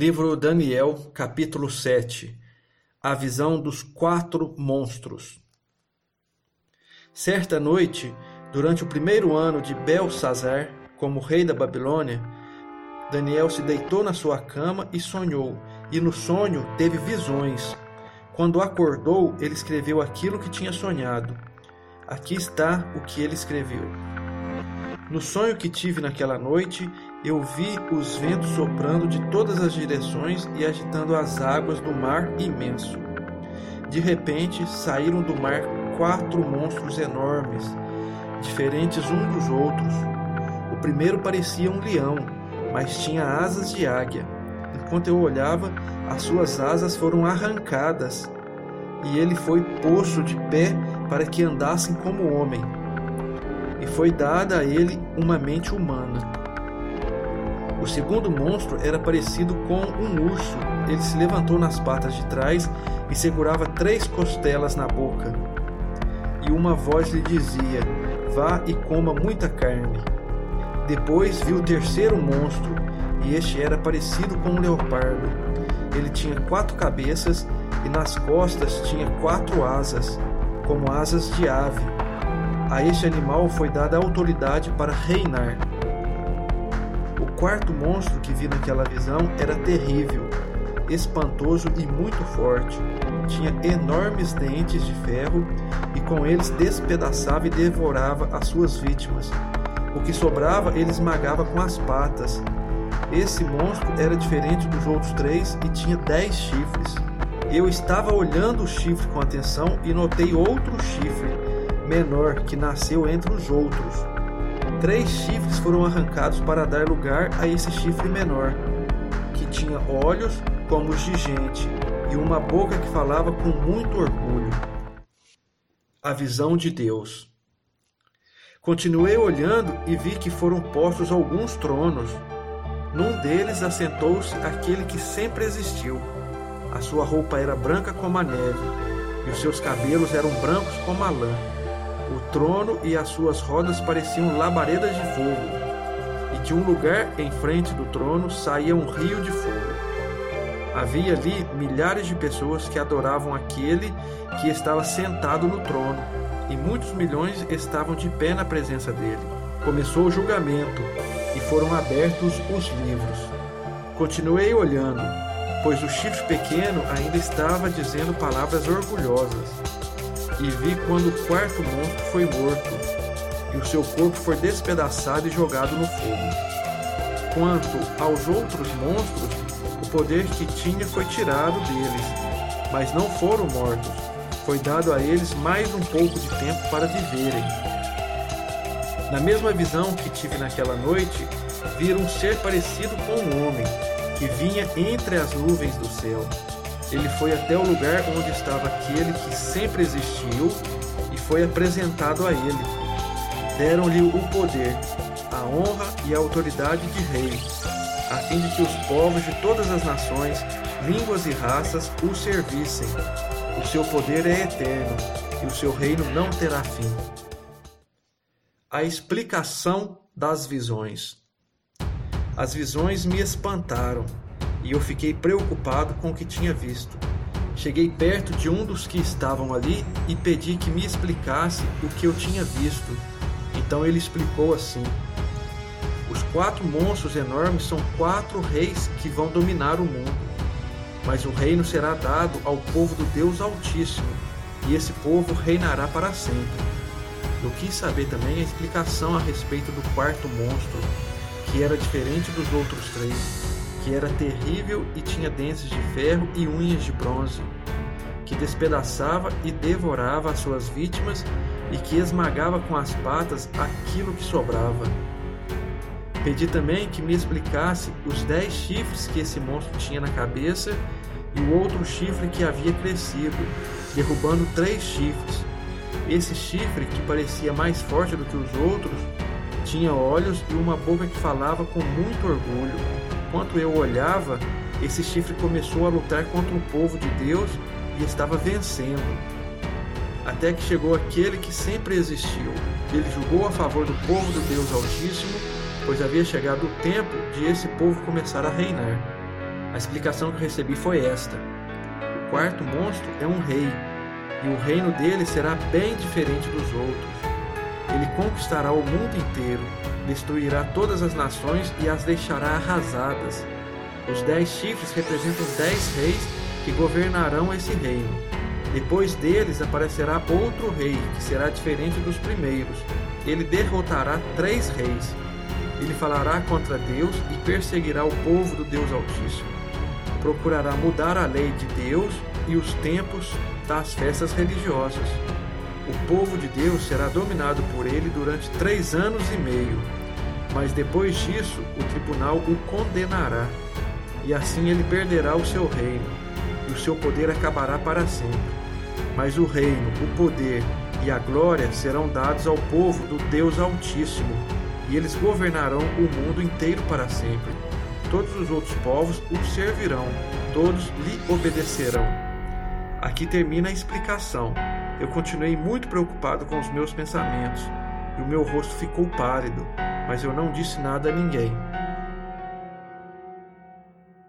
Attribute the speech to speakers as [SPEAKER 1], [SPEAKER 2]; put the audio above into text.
[SPEAKER 1] Livro Daniel, capítulo 7 A visão dos quatro monstros. Certa noite, durante o primeiro ano de Belsazar, como rei da Babilônia, Daniel se deitou na sua cama e sonhou, e no sonho teve visões. Quando acordou, ele escreveu aquilo que tinha sonhado. Aqui está o que ele escreveu. No sonho que tive naquela noite, eu vi os ventos soprando de todas as direções e agitando as águas do mar imenso. De repente, saíram do mar quatro monstros enormes, diferentes um dos outros. O primeiro parecia um leão, mas tinha asas de águia. Enquanto eu olhava, as suas asas foram arrancadas e ele foi posto de pé para que andassem como homem. E foi dada a ele uma mente humana. O segundo monstro era parecido com um urso. Ele se levantou nas patas de trás e segurava três costelas na boca. E uma voz lhe dizia: Vá e coma muita carne. Depois viu o terceiro monstro, e este era parecido com um leopardo. Ele tinha quatro cabeças e nas costas tinha quatro asas, como asas de ave. A este animal foi dada a autoridade para reinar quarto monstro que vi naquela visão era terrível, espantoso e muito forte. Tinha enormes dentes de ferro e com eles despedaçava e devorava as suas vítimas. O que sobrava ele esmagava com as patas. Esse monstro era diferente dos outros três e tinha dez chifres. Eu estava olhando o chifre com atenção e notei outro chifre, menor, que nasceu entre os outros. Três chifres foram arrancados para dar lugar a esse chifre menor, que tinha olhos como os de gente e uma boca que falava com muito orgulho. A visão de Deus. Continuei olhando e vi que foram postos alguns tronos. Num deles assentou-se aquele que sempre existiu. A sua roupa era branca como a neve, e os seus cabelos eram brancos como a lã. O trono e as suas rodas pareciam labaredas de fogo, e de um lugar em frente do trono saía um rio de fogo. Havia ali milhares de pessoas que adoravam aquele que estava sentado no trono, e muitos milhões estavam de pé na presença dele. Começou o julgamento, e foram abertos os livros. Continuei olhando, pois o chifre pequeno ainda estava dizendo palavras orgulhosas e vi quando o quarto monstro foi morto, e o seu corpo foi despedaçado e jogado no fogo. Quanto aos outros monstros, o poder que tinha foi tirado deles, mas não foram mortos. Foi dado a eles mais um pouco de tempo para viverem. Na mesma visão que tive naquela noite, viram um ser parecido com um homem, que vinha entre as nuvens do céu ele foi até o lugar onde estava aquele que sempre existiu e foi apresentado a ele. Deram-lhe o poder, a honra e a autoridade de rei, a fim de que os povos de todas as nações, línguas e raças o servissem. O seu poder é eterno e o seu reino não terá fim. A explicação das visões. As visões me espantaram e eu fiquei preocupado com o que tinha visto. Cheguei perto de um dos que estavam ali e pedi que me explicasse o que eu tinha visto. Então ele explicou assim: Os quatro monstros enormes são quatro reis que vão dominar o mundo. Mas o reino será dado ao povo do Deus Altíssimo, e esse povo reinará para sempre. Eu quis saber também a explicação a respeito do quarto monstro, que era diferente dos outros três que era terrível e tinha dentes de ferro e unhas de bronze, que despedaçava e devorava as suas vítimas e que esmagava com as patas aquilo que sobrava. Pedi também que me explicasse os dez chifres que esse monstro tinha na cabeça e o outro chifre que havia crescido, derrubando três chifres. Esse chifre, que parecia mais forte do que os outros, tinha olhos e uma boca que falava com muito orgulho. Enquanto eu olhava, esse chifre começou a lutar contra o povo de Deus e estava vencendo. Até que chegou aquele que sempre existiu. Ele julgou a favor do povo do Deus Altíssimo, pois havia chegado o tempo de esse povo começar a reinar. A explicação que recebi foi esta: o quarto monstro é um rei, e o reino dele será bem diferente dos outros. Ele conquistará o mundo inteiro, destruirá todas as nações e as deixará arrasadas. Os dez chifres representam dez reis que governarão esse reino. Depois deles aparecerá outro rei, que será diferente dos primeiros. Ele derrotará três reis. Ele falará contra Deus e perseguirá o povo do Deus Altíssimo. Procurará mudar a lei de Deus e os tempos das festas religiosas. O povo de Deus será dominado por ele durante três anos e meio, mas depois disso o tribunal o condenará, e assim ele perderá o seu reino, e o seu poder acabará para sempre. Mas o reino, o poder e a glória serão dados ao povo do Deus Altíssimo, e eles governarão o mundo inteiro para sempre. Todos os outros povos o servirão, todos lhe obedecerão. Aqui termina a explicação. Eu continuei muito preocupado com os meus pensamentos, e o meu rosto ficou pálido, mas eu não disse nada a ninguém.